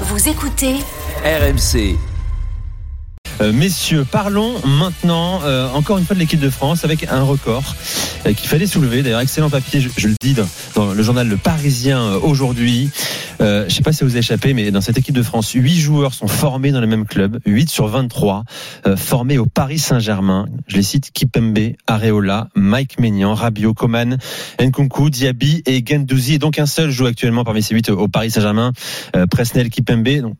Vous écoutez RMC. Euh, messieurs, parlons maintenant euh, encore une fois de l'équipe de France avec un record euh, qu'il fallait soulever. D'ailleurs, excellent papier, je, je le dis dans, dans, le journal Le Parisien euh, aujourd'hui. Euh, je sais pas si vous a échappé, mais dans cette équipe de France, 8 joueurs sont formés dans le même club, 8 sur 23, euh, formés au Paris Saint-Germain. Je les cite Kipembe, Areola, Mike Maignan, Rabiot, Coman, Nkunku, Diaby et Gendouzi. Et donc un seul joue actuellement parmi ces 8 au Paris Saint-Germain, euh, Presnel Kipembe. Donc,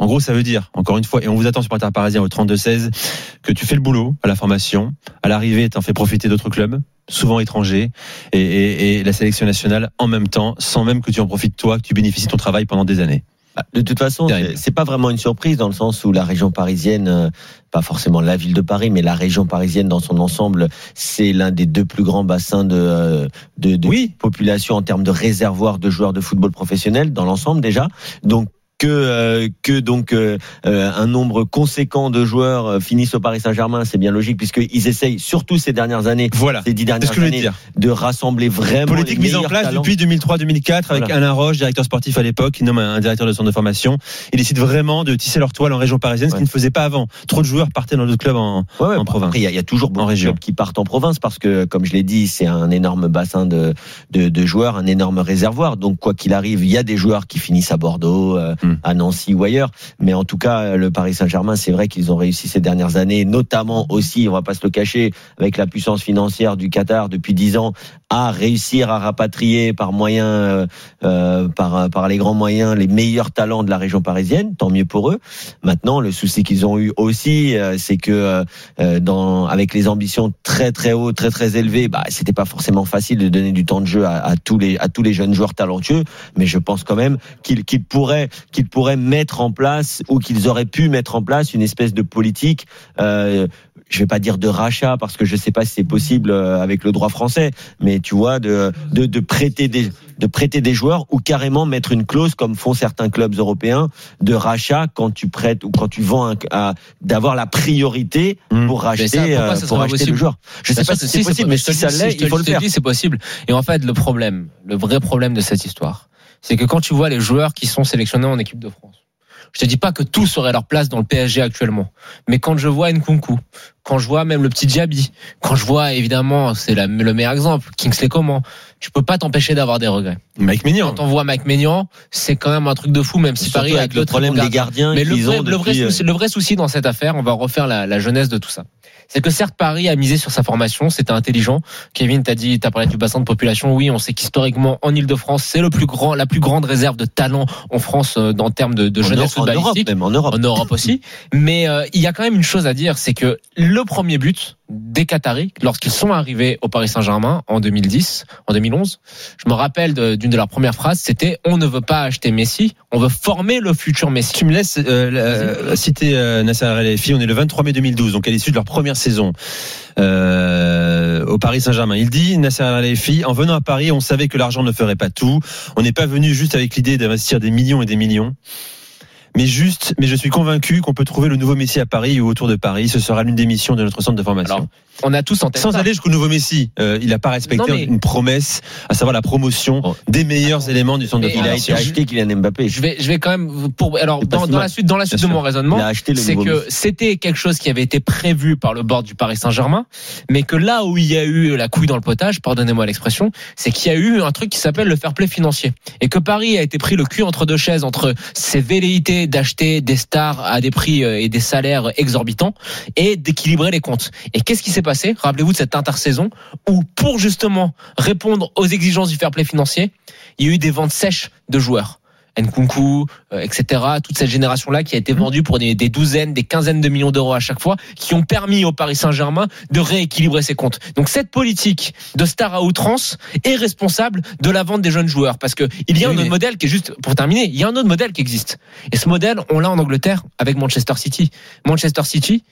en gros, ça veut dire, encore une fois, et on vous attend sur Inter Parisien au 32-16, que tu fais le boulot à la formation, à l'arrivée, t'en fais profiter d'autres clubs, souvent étrangers, et, et, et, la sélection nationale en même temps, sans même que tu en profites toi, que tu bénéficies de ton travail pendant des années. De toute façon, c'est pas vraiment une surprise dans le sens où la région parisienne, pas forcément la ville de Paris, mais la région parisienne dans son ensemble, c'est l'un des deux plus grands bassins de, de, de oui. population en termes de réservoir de joueurs de football professionnel dans l'ensemble déjà. Donc que euh, que donc euh, un nombre conséquent de joueurs euh, finissent au Paris Saint-Germain, c'est bien logique puisqu'ils essayent surtout ces dernières années, voilà, ces dix dernières que années, de rassembler vraiment politique mise en place talents. depuis 2003-2004 avec voilà. Alain Roche, directeur sportif à l'époque, qui nomme un directeur de centre de formation. Il décide vraiment de tisser leur toile en région parisienne, ce ouais. qu'il ne faisait pas avant. Trop de joueurs partaient dans d'autres clubs en, ouais, ouais, en province. Il y, y, a toujours beaucoup en de région. clubs qui partent en province parce que, comme je l'ai dit, c'est un énorme bassin de, de, de, joueurs, un énorme réservoir. Donc quoi qu'il arrive, il y a des joueurs qui finissent à Bordeaux, euh, Hmm. à Nancy ou ailleurs. Mais en tout cas, le Paris Saint-Germain, c'est vrai qu'ils ont réussi ces dernières années, notamment aussi, on va pas se le cacher, avec la puissance financière du Qatar depuis dix ans, à réussir à rapatrier par moyens, euh, par, par les grands moyens, les meilleurs talents de la région parisienne. Tant mieux pour eux. Maintenant, le souci qu'ils ont eu aussi, euh, c'est que euh, dans, avec les ambitions très très hautes, très très élevées, bah, c'était pas forcément facile de donner du temps de jeu à, à, tous les à tous les jeunes joueurs talentueux. Mais je pense quand même qu'ils qu'ils pourraient qu'ils pourraient mettre en place ou qu'ils auraient pu mettre en place une espèce de politique. Euh, je vais pas dire de rachat parce que je sais pas si c'est possible euh, avec le droit français, mais tu vois de de, de prêter des de prêter des joueurs ou carrément mettre une clause comme font certains clubs européens de rachat quand tu prêtes ou quand tu vends d'avoir la priorité pour racheter ça, euh, pour racheter le joueur. Je sais pas si c'est possible, mais si ça l'est, il faut le faire. C'est possible. Et en fait, le problème, le vrai problème de cette histoire, c'est que quand tu vois les joueurs qui sont sélectionnés en équipe de France, je te dis pas que tous auraient leur place dans le PSG actuellement, mais quand je vois Nkunku, quand je vois même le petit Diaby, quand je vois évidemment, c'est le meilleur exemple, Kingsley Coman, tu peux pas t'empêcher d'avoir des regrets. Mike Maignan. Quand on voit Mike Maignan, c'est quand même un truc de fou, même si Paris avec le problème des gardiens. Mais le vrai, ont le, vrai souci, le vrai souci dans cette affaire, on va refaire la, la jeunesse de tout ça. C'est que certes Paris a misé sur sa formation, c'était intelligent. Kevin t'a dit, t'as parlé du bassin de population. Oui, on sait qu'historiquement en Ile-de-France, c'est le plus grand, la plus grande réserve de talent en France euh, en termes de, de jeunesse en Europe, même en Europe. En Europe aussi. Mais euh, il y a quand même une chose à dire, c'est que le premier but des Qataris, lorsqu'ils sont arrivés au Paris Saint-Germain en 2010, en 2011, je me rappelle d'une de, leurs premières phrases, c'était on ne veut pas acheter Messi, on veut former le futur Messi. Tu me laisses euh, citer euh, Nasser Al-Khelaifi, on est le 23 mai 2012, donc à l'issue de leur première saison euh, au Paris Saint-Germain. Il dit Nasser Al-Khelaifi, en venant à Paris, on savait que l'argent ne ferait pas tout, on n'est pas venu juste avec l'idée d'investir des millions et des millions mais juste, mais je suis convaincu qu'on peut trouver le nouveau Messi à Paris ou autour de Paris. Ce sera l'une des missions de notre centre de formation. Alors, on a tous en tête. Sans aller jusqu'au nouveau Messi, euh, il n'a pas respecté non, mais... une promesse, à savoir la promotion oh. des meilleurs alors, éléments du centre de formation. Il a été acheté Kylian Mbappé. Je vais, je vais quand même pour alors dans, dans la suite, dans la suite de mon raisonnement, c'est que c'était quelque chose qui avait été prévu par le board du Paris Saint-Germain, mais que là où il y a eu la couille dans le potage, pardonnez-moi l'expression, c'est qu'il y a eu un truc qui s'appelle le fair play financier et que Paris a été pris le cul entre deux chaises entre ses velléités d'acheter des stars à des prix et des salaires exorbitants et d'équilibrer les comptes. Et qu'est-ce qui s'est passé? Rappelez-vous de cette intersaison où, pour justement répondre aux exigences du fair play financier, il y a eu des ventes sèches de joueurs. Nkunku, euh, etc. Toute cette génération-là qui a été vendue pour des, douzaines, des quinzaines de millions d'euros à chaque fois, qui ont permis au Paris Saint-Germain de rééquilibrer ses comptes. Donc cette politique de star à outrance est responsable de la vente des jeunes joueurs, parce que il y a un autre modèle qui est juste, pour terminer, il y a un autre modèle qui existe. Et ce modèle, on l'a en Angleterre avec Manchester City. Manchester City,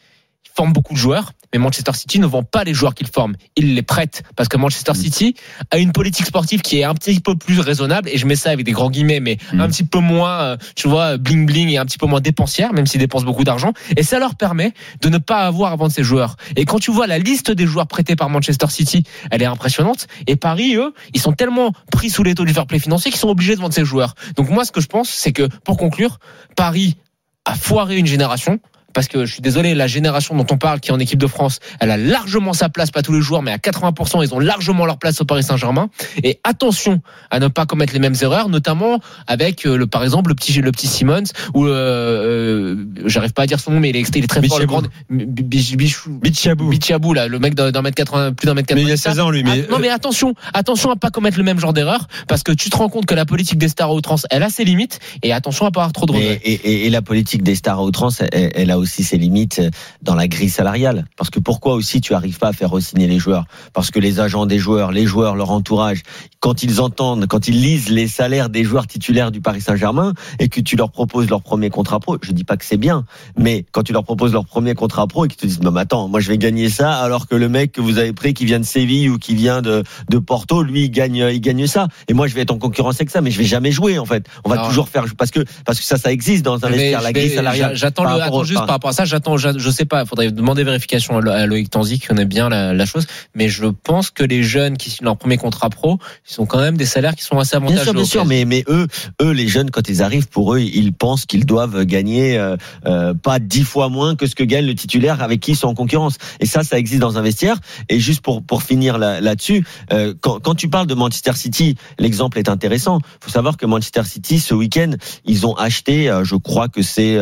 forme beaucoup de joueurs, mais Manchester City ne vend pas les joueurs qu'il forme. Il les prête parce que Manchester mm. City a une politique sportive qui est un petit peu plus raisonnable et je mets ça avec des grands guillemets, mais mm. un petit peu moins, euh, tu vois, bling bling et un petit peu moins dépensière, même s'ils dépensent beaucoup d'argent. Et ça leur permet de ne pas avoir à vendre ces joueurs. Et quand tu vois la liste des joueurs prêtés par Manchester City, elle est impressionnante. Et Paris, eux, ils sont tellement pris sous les taux du fair play financier qu'ils sont obligés de vendre ces joueurs. Donc moi, ce que je pense, c'est que pour conclure, Paris a foiré une génération parce que je suis désolé, la génération dont on parle qui est en équipe de France, elle a largement sa place, pas tous les jours, mais à 80%, ils ont largement leur place au Paris Saint-Germain. Et attention à ne pas commettre les mêmes erreurs, notamment avec euh, le, par exemple, le petit, le petit Simmons ou euh, euh, j'arrive pas à dire son nom, mais il est, il est très fort, le grand Bichabou. Bichabou, là, le mec d'un mètre 80, plus d'un mètre 80. Mais il a 16 ans, lui. Mais... Ah, non, mais attention, attention à pas commettre le même genre d'erreur, parce que tu te rends compte que la politique des stars à outrance, elle a ses limites, et attention à pas avoir trop de regrets. Et, et, et, la politique des stars à outrance, elle, elle a aussi ses limites dans la grille salariale. Parce que pourquoi aussi tu arrives pas à faire re-signer les joueurs? Parce que les agents des joueurs, les joueurs, leur entourage, quand ils entendent, quand ils lisent les salaires des joueurs titulaires du Paris Saint-Germain et que tu leur proposes leur premier contrat pro, je dis pas que c'est bien, mais quand tu leur proposes leur premier contrat pro et qu'ils te disent, mais attends, moi je vais gagner ça alors que le mec que vous avez pris qui vient de Séville ou qui vient de, de Porto, lui il gagne, il gagne ça. Et moi je vais être en concurrence avec ça, mais je vais jamais jouer en fait. On va toujours faire parce que parce que ça ça existe dans un vestiaire, la grille salariale. J'attends le, juste par rapport à ça, j'attends je sais pas, il faudrait demander vérification à Loïc Tanzi qui connaît bien la, chose, mais je pense que les jeunes qui signent leur premier contrat pro, ils sont quand même des salaires qui sont assez avantageux. Bien sûr, bien sûr, mais, mais eux, eux, les jeunes, quand ils arrivent, pour eux, ils pensent qu'ils doivent gagner euh, euh, pas dix fois moins que ce que gagne le titulaire avec qui ils sont en concurrence. Et ça, ça existe dans un vestiaire. Et juste pour pour finir là-dessus, euh, quand, quand tu parles de Manchester City, l'exemple est intéressant. Il faut savoir que Manchester City, ce week-end, ils ont acheté, je crois que c'est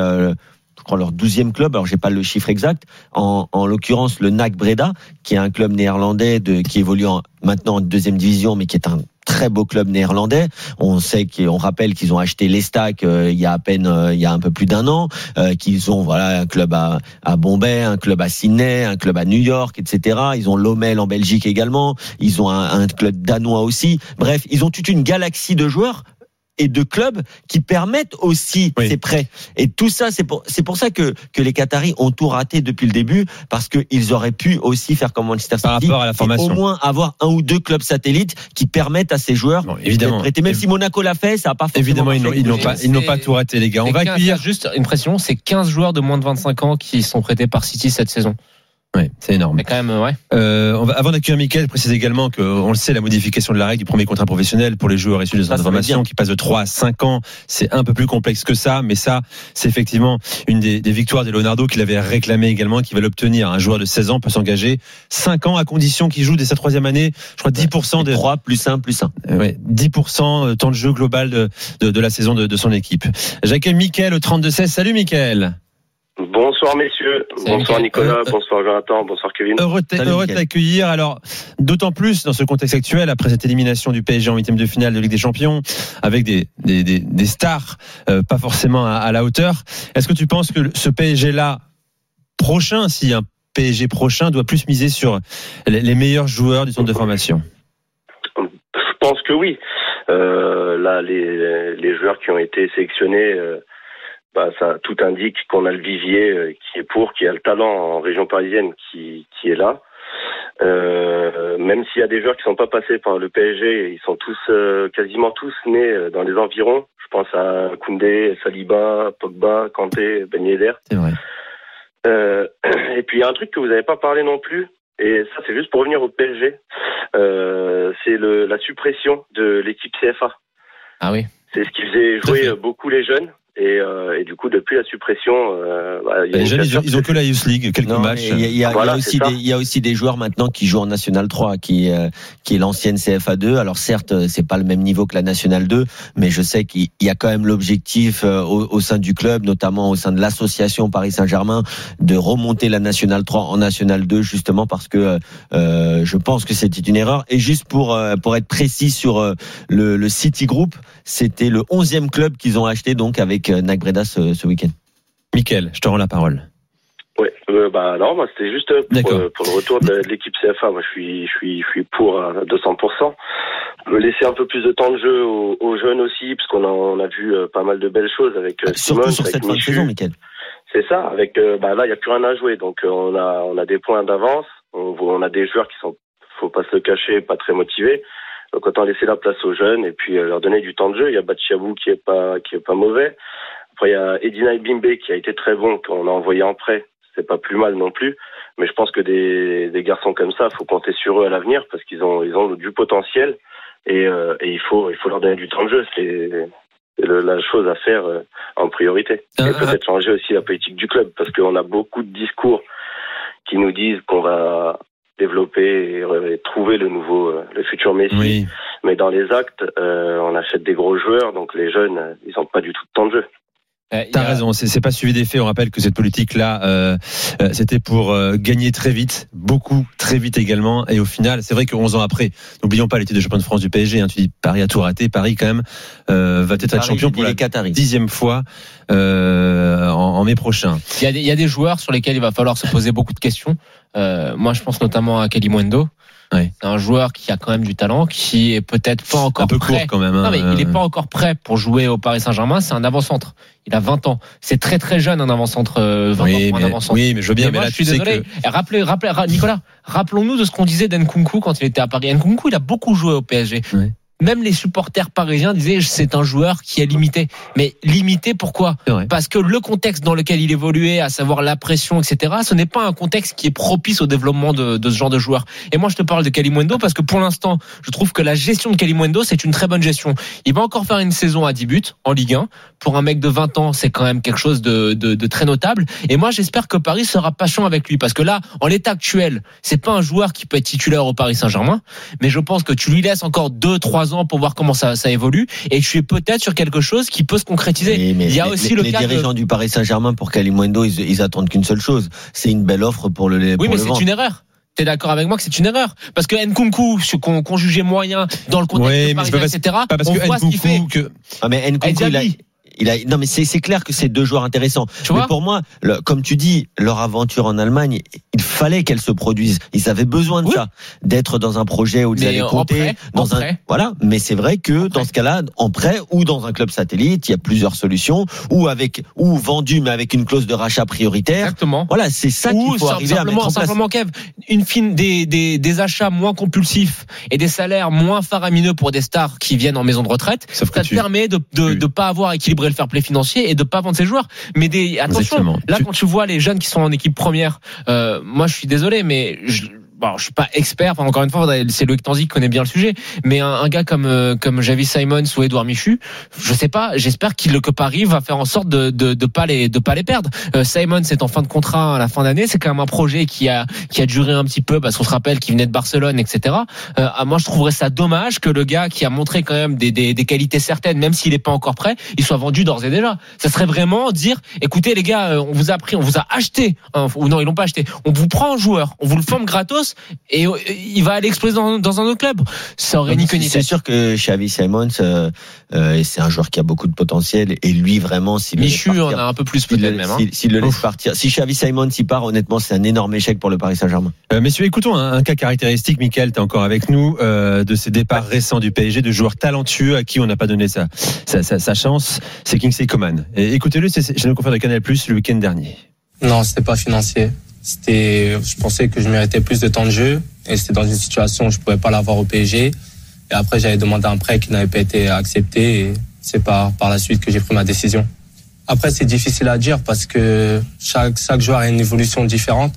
crois, leur douzième club. Alors, j'ai pas le chiffre exact. En, en l'occurrence, le NAC Breda, qui est un club néerlandais de, qui évolue maintenant en deuxième division, mais qui est un très beau club néerlandais. On sait qu'on rappelle qu'ils ont acheté l'Estac euh, il y a à peine euh, il y a un peu plus d'un an, euh, qu'ils ont voilà un club à, à Bombay, un club à Sydney, un club à New York, etc. Ils ont Lomel en Belgique également. Ils ont un, un club danois aussi. Bref, ils ont toute une galaxie de joueurs et de clubs qui permettent aussi ces prêts. Et tout ça, c'est pour, c'est pour ça que, que les Qataris ont tout raté depuis le début, parce qu'ils auraient pu aussi faire comme Manchester City. Par rapport à la formation. au moins avoir un ou deux clubs satellites qui permettent à ces joueurs évidemment. prêter. Même si Monaco l'a fait, ça n'a pas Évidemment, ils n'ont pas, ils n'ont pas tout raté, les gars. On va accueillir juste une pression, c'est 15 joueurs de moins de 25 ans qui sont prêtés par City cette saison. Oui, c'est énorme. Mais quand même, ouais. Euh, on va, avant d'accueillir Mickaël, précise également que, on le sait, la modification de la règle du premier contrat professionnel pour les joueurs issus des informations qui passe de 3 à 5 ans, c'est un peu plus complexe que ça, mais ça, c'est effectivement une des, des, victoires de Leonardo qu'il avait réclamé également, qui va l'obtenir. Un joueur de 16 ans peut s'engager 5 ans à condition qu'il joue dès sa troisième année. Je crois 10% de 3 plus 1 plus 1. Euh, ouais, 10% temps de jeu global de, de, de la saison de, de son équipe. J'accueille Mickaël au 32-16. Salut Mickaël. Bonsoir messieurs, bonsoir Nicolas, euh, bonsoir Jonathan, bonsoir Kevin. Heureux, de t'accueillir. Alors, d'autant plus dans ce contexte actuel, après cette élimination du PSG en huitième de finale de Ligue des Champions, avec des, des, des, des stars euh, pas forcément à, la hauteur. Est-ce que tu penses que ce PSG-là, prochain, si un PSG prochain, doit plus miser sur les meilleurs joueurs du centre de formation? Je pense que oui. Euh, là, les, les joueurs qui ont été sélectionnés... Bah, ça tout indique qu'on a le vivier euh, qui est pour, qui a le talent en région parisienne qui, qui est là. Euh, même s'il y a des joueurs qui sont pas passés par le PSG, ils sont tous euh, quasiment tous nés dans les environs. Je pense à Koundé, Saliba, Pogba, Kanté, Ben Yedder. C'est vrai. Euh, et puis il y a un truc que vous n'avez pas parlé non plus, et ça c'est juste pour revenir au PSG. c'est la suppression de l'équipe CFA. Ah oui. C'est ce qui faisait jouer beaucoup les jeunes. Et, euh, et, du coup, depuis la suppression, euh, bah, y a les jeunes, ils, ont, que la Youth League, quelques matchs. Il y, y, a aussi des, il y a aussi des joueurs maintenant qui jouent en National 3, qui, euh, qui est l'ancienne CFA 2. Alors certes, c'est pas le même niveau que la National 2, mais je sais qu'il y a quand même l'objectif euh, au, au, sein du club, notamment au sein de l'association Paris Saint-Germain, de remonter la National 3 en National 2, justement parce que euh, je pense que c'était une erreur. Et juste pour pour être précis sur le, le City Group, c'était le 11e club qu'ils ont acheté donc avec euh, NAC Breda ce, week-end. Mickaël, je te rends la parole. Oui, euh, bah non, moi c'était juste pour, euh, pour, le retour de, l'équipe CFA. Moi, je suis, je suis, je suis pour à 200%. Me laisser un peu plus de temps de jeu aux, jeunes aussi, parce qu'on a, on a vu pas mal de belles choses avec euh, Surtout sur cette fin de saison, Mickaël. C'est ça. Avec, bah là, il y a plus rien à jouer, donc on a, on a des points d'avance. On, on a des joueurs qui sont, faut pas se le cacher, pas très motivés. Donc autant laisser la place aux jeunes et puis euh, leur donner du temps de jeu. Il y a Batchabou qui est pas qui est pas mauvais. Après il y a Edina Bimbe qui a été très bon qu'on a envoyé en prêt. C'est pas plus mal non plus. Mais je pense que des, des garçons comme ça, faut compter sur eux à l'avenir parce qu'ils ont ils ont du potentiel et, euh, et il faut il faut leur donner du temps de jeu. C'est la chose à faire euh, en priorité. Et peut-être changer aussi la politique du club parce qu'on a beaucoup de discours qui nous disent qu'on va développer et, trouver le nouveau, euh, le futur Messi. Mais dans les actes, euh, on achète des gros joueurs, donc les jeunes, ils n'ont pas du tout de temps de jeu. Euh, T'as raison, c'est pas suivi des faits. On rappelle que cette politique-là, euh, euh c'était pour euh, gagner très vite, beaucoup très vite également. Et au final, c'est vrai que 11 ans après, n'oublions pas l'été de champion de France du PSG. Hein, tu dis Paris a tout raté. Paris quand même va peut-être être champion pour la dixième fois en, en, mai prochain. Il y, a des, il y, a des, joueurs sur lesquels il va falloir se poser beaucoup de questions. moi, je pense notamment à Kelly C'est un joueur qui a quand même du talent, qui est peut-être pas encore un peu prêt. quand même. Hein. non, mais il est pas encore prêt pour jouer au Paris Saint-Germain. C'est un avant-centre. Il a 20 ans. C'est très très jeune un avant-centre. 20 euh, oui, ans mais, avant Oui, mais je veux bien. Mais, là, je suis désolé. Que... Rappelez, rappelez, Nicolas, rappelons-nous de ce qu'on disait d'Nkunku quand il était à Paris. Nkunku, il a beaucoup joué au PSG. Oui même les supporters parisiens disaient c'est un joueur qui est limité. Mais limité pourquoi Parce que le contexte dans lequel il évoluait, à savoir la pression, etc., ce n'est pas un contexte qui est propice au développement de, ce genre de joueur. Et moi, je te parle de Kalimundo parce que pour l'instant, je trouve que la gestion de Kalimundo, c'est une très bonne gestion. Il va encore faire une saison à 10 buts en Ligue 1. Pour un mec de 20 ans, c'est quand même quelque chose de, de très notable. Et moi, j'espère que Paris sera patient avec lui parce que là, en l'état actuel, c'est pas un joueur qui peut être titulaire au Paris Saint-Germain, mais je pense que tu lui laisses encore 2-3 ans pour voir comment ça, ça évolue. Et je suis peut-être sur quelque chose qui peut se concrétiser. il y a aussi le les dirigeants du Paris Saint-Germain pour Kalimundo, ils, ils attendent qu'une seule chose. C'est une belle offre pour le. oui, mais c'est une erreur. T'es d'accord avec moi que c'est une erreur? Parce que Nkunku, qu'on qu'on jugeait moyen dans le contexte oui, parisien, etc. Pas parce on que voit Nkunku, ce qu'il fait. Que... Ah mais Nkunku, il a, il a, non, mais c'est clair que c'est deux joueurs intéressants. mais pour moi, le, comme tu dis, leur aventure en Allemagne, il fallait qu'elle se produise. Ils avaient besoin de ça, d'être dans un projet où ils allaient compter, dans un, voilà. Mais c'est vrai que dans ce cas-là, en prêt ou dans un club satellite, il y a plusieurs solutions, ou avec, ou vendu mais avec une clause de rachat prioritaire. Exactement. Voilà, c'est ça qu'il faut arriver à mettre en place. Simplement, Kev, une fine des, des, des achats moins compulsifs et des salaires moins faramineux pour des stars qui viennent en maison de retraite, ça te permet de, de, de pas avoir équilibré le fair play financier et de pas vendre ses joueurs. Mais des attention, là quand tu vois les jeunes qui sont en équipe première, euh, moi je suis désolé, mais je, bon, je suis pas expert. Enfin, encore une fois, c'est Loïc Tanzi qui connaît bien le sujet. Mais un, un gars comme euh, comme Javi Simons ou Edouard Michu, je sais pas. J'espère qu'il que Paris va faire en sorte de de, de pas les de pas les perdre. Euh, Simons est en fin de contrat à la fin d'année. C'est quand même un projet qui a qui a duré un petit peu parce qu'on se rappelle qu'il venait de Barcelone, etc. Euh, moi, je trouverais ça dommage que le gars qui a montré quand même des des, des qualités certaines, même s'il est pas encore prêt, il soit vendu d'ores et déjà. Ça serait vraiment dire, écoutez les gars, euh, on vous a pris, on vous a acheté, ou non, ils l'ont pas acheté. On vous prend un joueur, on vous le forme gratos et euh, il va aller exploser dans, dans un autre club. Ça aurait ni que C'est sûr que Xavi Simons, euh, euh, c'est un joueur qui a beaucoup de potentiel et lui vraiment, s'il Michu en a un peu plus peut-être même. Hein. S'il le laisse partir, si Xavi Simons y part, honnêtement, c'est un énorme échec pour le Paris Saint-Germain. Euh, messieurs, écoutons un, cas caractéristique. Michael, tu es encore avec nous euh, de ces départs récents du PSG, de joueurs talentueux à qui on n'a pas donné sa, sa, sa, sa chance. C'est Kingsley Coman. Écoutez-le, c'est chez nos confrères de Canal Plus le week-end dernier. Non, c'était pas financier. C'était, je pensais que je méritais plus de temps de jeu et c'était dans une situation où je pouvais pas l'avoir au PSG. Et après, j'avais demandé un prêt qui n'avait pas été accepté et c'est par, par la suite que j'ai pris ma décision. Après, c'est difficile à dire parce que chaque, chaque joueur a une évolution différente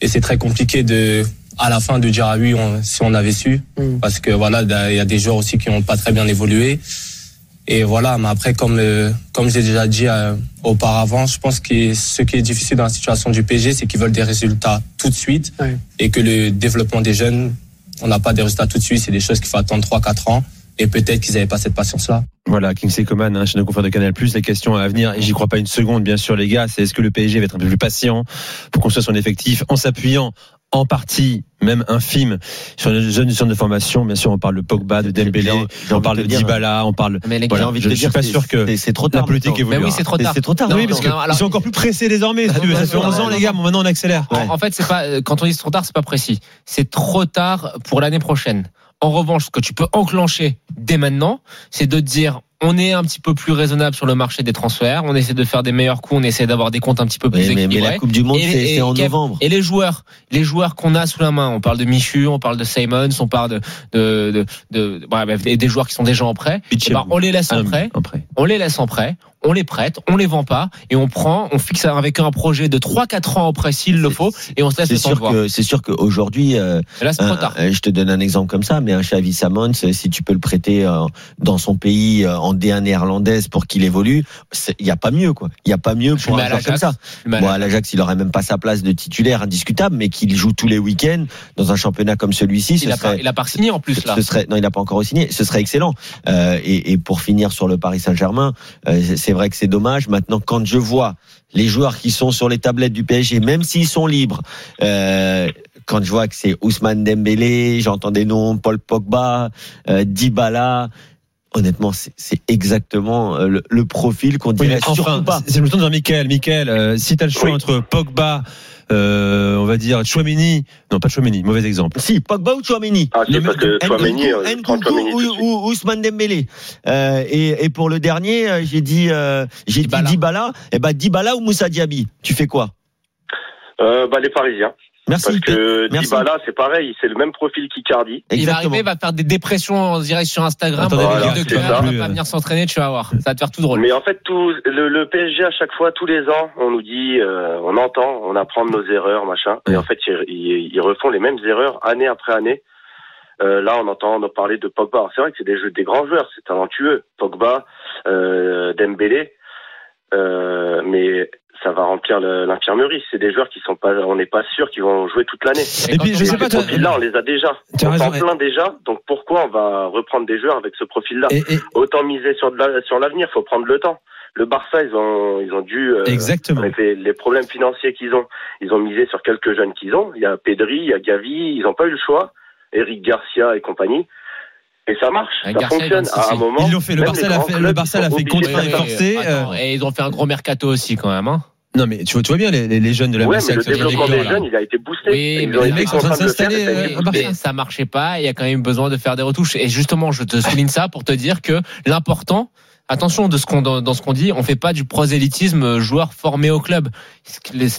et c'est très compliqué de, à la fin de dire ah oui, si on avait su. Mm. Parce que voilà, il y a des joueurs aussi qui n'ont pas très bien évolué. Et voilà, mais après, comme, euh, comme j'ai déjà dit euh, auparavant, je pense que ce qui est difficile dans la situation du PSG, c'est qu'ils veulent des résultats tout de suite. Et que le développement des jeunes, on n'a pas des résultats tout de suite, c'est des choses qu'il faut attendre 3-4 ans. Et peut-être qu'ils n'avaient pas cette patience-là. Voilà, Kingsley Coman, hein, chez nos confrères de Canal+, les questions à venir, et j'y crois pas une seconde, bien sûr, les gars, c'est est-ce que le PSG va être un peu plus patient pour construire son effectif en s'appuyant en partie, même infime, sur les jeunes du centre de formation. Bien sûr, on parle de Pogba, de Dembélé, on parle de Dybala, on parle. Mais les gars, envie de je, suis pas sûr que c'est trop tard. La politique évolue. Mais oui, c'est trop tard. C'est trop tard. oui, parce qu'ils sont encore plus pressés désormais. ça fait 11 ans, les gars. Bon, maintenant, on accélère. En fait, c'est pas quand on dit trop tard, c'est pas précis. C'est trop tard pour l'année prochaine. En revanche, ce que tu peux enclencher dès maintenant, c'est de te dire on est un petit peu plus raisonnable sur le marché des transferts. On essaie de faire des meilleurs coups. On essaie d'avoir des comptes un petit peu plus équilibrés. Mais, la Coupe du Monde, c'est en novembre. Et les joueurs, les joueurs qu'on a sous la main. On parle de Michu, on parle de Simons, on parle de de de, de, des joueurs qui sont déjà en prêt. Eh ben, on les laisse en prêt. On les laisse en prêt on les prête, on les vend pas et on prend, on fixe avec un projet de 3-4 ans après s'il le faut et on se laisse sûr C'est sûr qu'aujourd'hui, euh, je te donne un exemple comme ça, mais un Xavi Samons, si tu peux le prêter euh, dans son pays euh, en D1 néerlandaise pour qu'il évolue, il n'y a pas mieux quoi. Il n'y a pas mieux pour un joueur comme ça. Bon, à l'Ajax, il aurait même pas sa place de titulaire indiscutable, mais qu'il joue tous les week-ends dans un championnat comme celui-ci, il, a pas, signé en plus là. Ce serait, non, il n'a pas encore signé. Ce serait excellent. Euh, et, et, pour finir sur le Paris Saint-Germain, c'est vrai que c'est dommage. Maintenant, quand je vois les joueurs qui sont sur les tablettes du PSG, même s'ils sont libres, euh, quand je vois que c'est Ousmane Dembélé, j'entends des noms, Paul Pogba, euh, Dybala, honnêtement, c'est exactement euh, le, profil qu'on dirait oui, enfin, pas. C'est le temps de dire Michael. Michael, euh, si tu as le choix entre Pogba, euh, on va dire Chouameni, non pas Chouameni, mauvais exemple. Si, Pogba ou Chouameni. Ah, si, parce que Chouameni, ou, ou, Ousmane Dembélé. Euh, et, et pour le dernier, euh, j'ai dit, euh, j'ai dit Dybala. Et eh ben Dybala ou Moussa Diaby. Tu fais quoi? Euh, bah, les Parisiens. Merci. Parce que Dybala, c'est pareil, c'est le même profil qu'Icardi. Il va arriver, va faire des dépressions en direct sur Instagram. Voilà, de il va pas venir s'entraîner, tu vas voir. Ça va te faire tout drôle. Mais en fait, tout le, le PSG à chaque fois, tous les ans, on nous dit, euh, on entend, on apprend de nos erreurs, machin. Et en fait, ils, ils, refont les mêmes erreurs année après année. Euh, là, on entend parler de Pogba. C'est vrai que c'est des jeux des grands joueurs, c'est talentueux. Pogba, euh, Dembélé. Euh, mais ça va remplir l'infirmerie. C'est des joueurs qui sont pas, on n'est pas sûr qu'ils vont jouer toute l'année. Et, puis, je sais pas, là, on les a déjà. On en plein déjà. Donc pourquoi on va reprendre des joueurs avec ce profil-là? Autant miser sur sur l'avenir. Faut prendre le temps. Le Barça, ils ont, ils ont dû, euh, Exactement. avec les, problèmes financiers qu'ils ont, ils ont misé sur quelques jeunes qu'ils ont. Il y a Pedri, il y a Gavi, ils n'ont pas eu le choix. Eric Garcia et compagnie. Et ça marche, ça fonctionne à un moment. Ils l'ont fait. Le Barça l'a fait, le Barça l'a fait contre et forcé. Et ils ont fait un gros mercato aussi quand même. Hein. Non mais tu vois, tu vois bien les, les jeunes de la ouais, mais le développement des jeunes, il a été boosté. Oui, mais les mecs sont en train de s'installer. Euh, ça marchait pas. Il y a quand même besoin de faire des retouches. Et justement, je te souligne ça pour te dire que l'important, attention de ce qu'on dans ce qu'on dit, on fait pas du prosélytisme euh, joueur formé au club.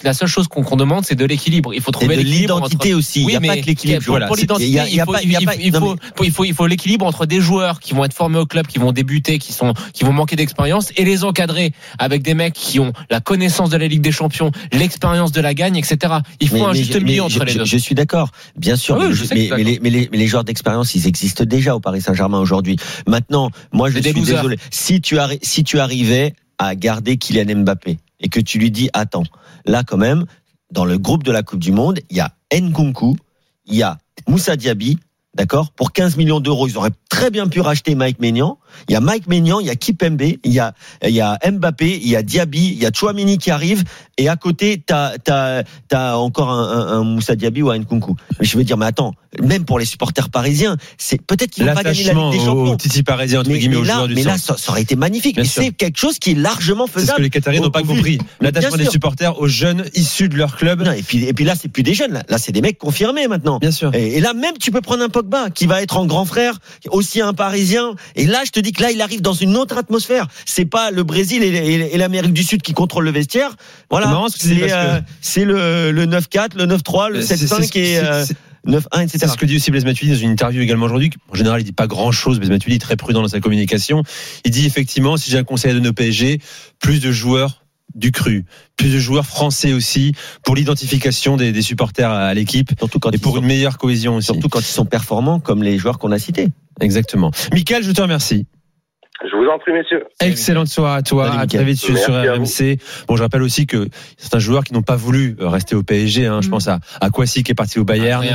La seule chose qu'on demande, c'est de l'équilibre. Il faut trouver l'identité aussi. il n'y a pas que l'équilibre. Pour, l'identité, il faut il faut l'équilibre entre des joueurs qui vont être formés au club, qui vont débuter, qui sont qui vont manquer d'expérience, et les encadrer avec des mecs qui ont la connaissance de la Ligue des Champions, l'expérience de la gagne, etc. Il faut un juste milieu entre les deux. Je suis d'accord, bien sûr. mais, les, les joueurs d'expérience, ils existent déjà au Paris Saint-Germain aujourd'hui. Maintenant, moi, je suis désolé. Si si tu, si tu arrivais à garder Kylian Mbappé et que tu lui dis attends, là quand même, dans le groupe de la Coupe du Monde, il y a Nkunku, il y a Moussa Diaby, d'accord Pour 15 millions d'euros, ils auraient très bien pu racheter Mike Maignan. Il y a Mike Maignan, il y a Kipembe, il y a, il y a Mbappé, il y a Diaby, il y a Chouamini qui arrive. Et à côté, t'as, t'as encore un, Moussa Diaby ou un Nkunku. Je veux dire, mais attends, même pour les supporters parisiens, c'est peut-être qu'ils vont pas gagner la Ligue des Champions. Au Titi parisien, entre mais, guillemets, mais là, du mais là ça, aurait été magnifique. Mais c'est quelque chose qui est largement faisable. C'est ce que les Qataris n'ont pas compris. L'attachement des supporters aux jeunes issus de leur club. Non, et puis, et puis là, c'est plus des jeunes. Là, là c'est des mecs confirmés maintenant. Bien sûr. Et, et, là, même, tu peux prendre un Pogba qui va être en grand frère, aussi un Parisien et là, je te dis que là, il arrive dans une autre atmosphère. C'est pas le Brésil et l'Amérique du Sud qui contrôlent le vestiaire. Voilà. C'est euh, le, 9-4, le 9-3, le 7-5 et. 9-1, euh, etc. C'est ce que dit aussi Blaise Matuidi dans une interview également aujourd'hui. En général, il dit pas grand chose. Blaise Matuidi est très prudent dans sa communication. Il dit effectivement, si j'ai un conseil à donner au PSG, plus de joueurs du cru, plus de joueurs français aussi pour l'identification des, supporters à l'équipe et pour une meilleure cohésion aussi. Surtout quand ils sont performants comme les joueurs qu'on a cités. Exactement. Michael, je te remercie. Je vous en prie, messieurs. Excellente soirée à toi. à très vite sur, RMC. Bon, je rappelle aussi que certains joueurs qui n'ont pas voulu euh, rester au PSG. Hein, Je mm. pense à, à Kwasi qui est parti au Bayern.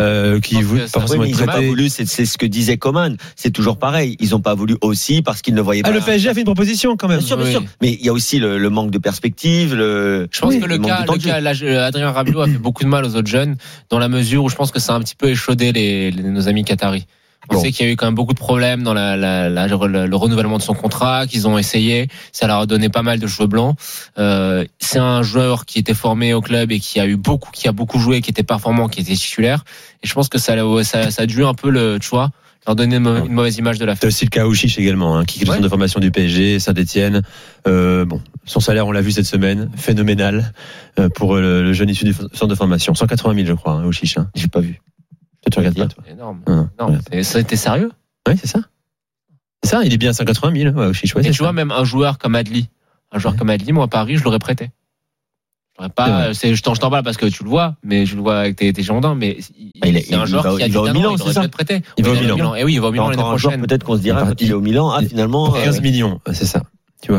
Euh, qui voulait pas ils n'ont pas voulu. C'est ce que disait Coman. C'est toujours pareil. Ils n'ont pas voulu aussi parce qu'ils ne voyaient ah, pas. Ah, le PSG a fait une proposition quand même. Bien sûr, bien sûr. Mais il y a aussi le, le manque de perspective. Le, je pense que le, cas, le cas Adrien Rabiot a fait beaucoup de mal aux autres jeunes dans la mesure où je pense que ça a un petit peu échaudé les, les nos amis qataris. On sait qu'il y a eu quand même beaucoup de problèmes dans la, la, la, le renouvellement de son contrat, qu'ils ont essayé. Ça leur a donné pas mal de cheveux blancs. Euh, c'est un joueur qui était formé au club et qui a eu beaucoup, qui a beaucoup joué, qui était performant, qui était titulaire. Et je pense que ça, ça, ça a dû un peu le, tu vois, leur donner une, mauvaise image de la. C'est aussi le cas également, hein, qui est le centre de formation du PSG, Saint-Etienne. Euh, bon, son salaire, on l'a vu cette semaine, phénoménal euh, pour le, jeune issu du centre de formation. 180 000, je crois, hein, Ouchiche. Hein. J'ai pas vu. Tu regardes pas, toi. Énorme. Ah, ça, t'es sérieux? Oui, c'est ça. C'est ça, il est bien à 180 000. Ouais, Et tu vois, même un joueur comme Adli, un joueur comme Adli, moi, à Paris, je l'aurais prêté. Je pas, c'est, je t'en, parle parce que tu le vois, mais je le vois avec tes, tes mais il, est un joueur qui a il va au Milan, c'est ça? Prêté. Il va au Milan. Et oui, il va au Milan l'année prochaine. Peut-être qu'on se dira, il est au Milan, ah, finalement. 15 euh, millions, c'est ça. Tu vois.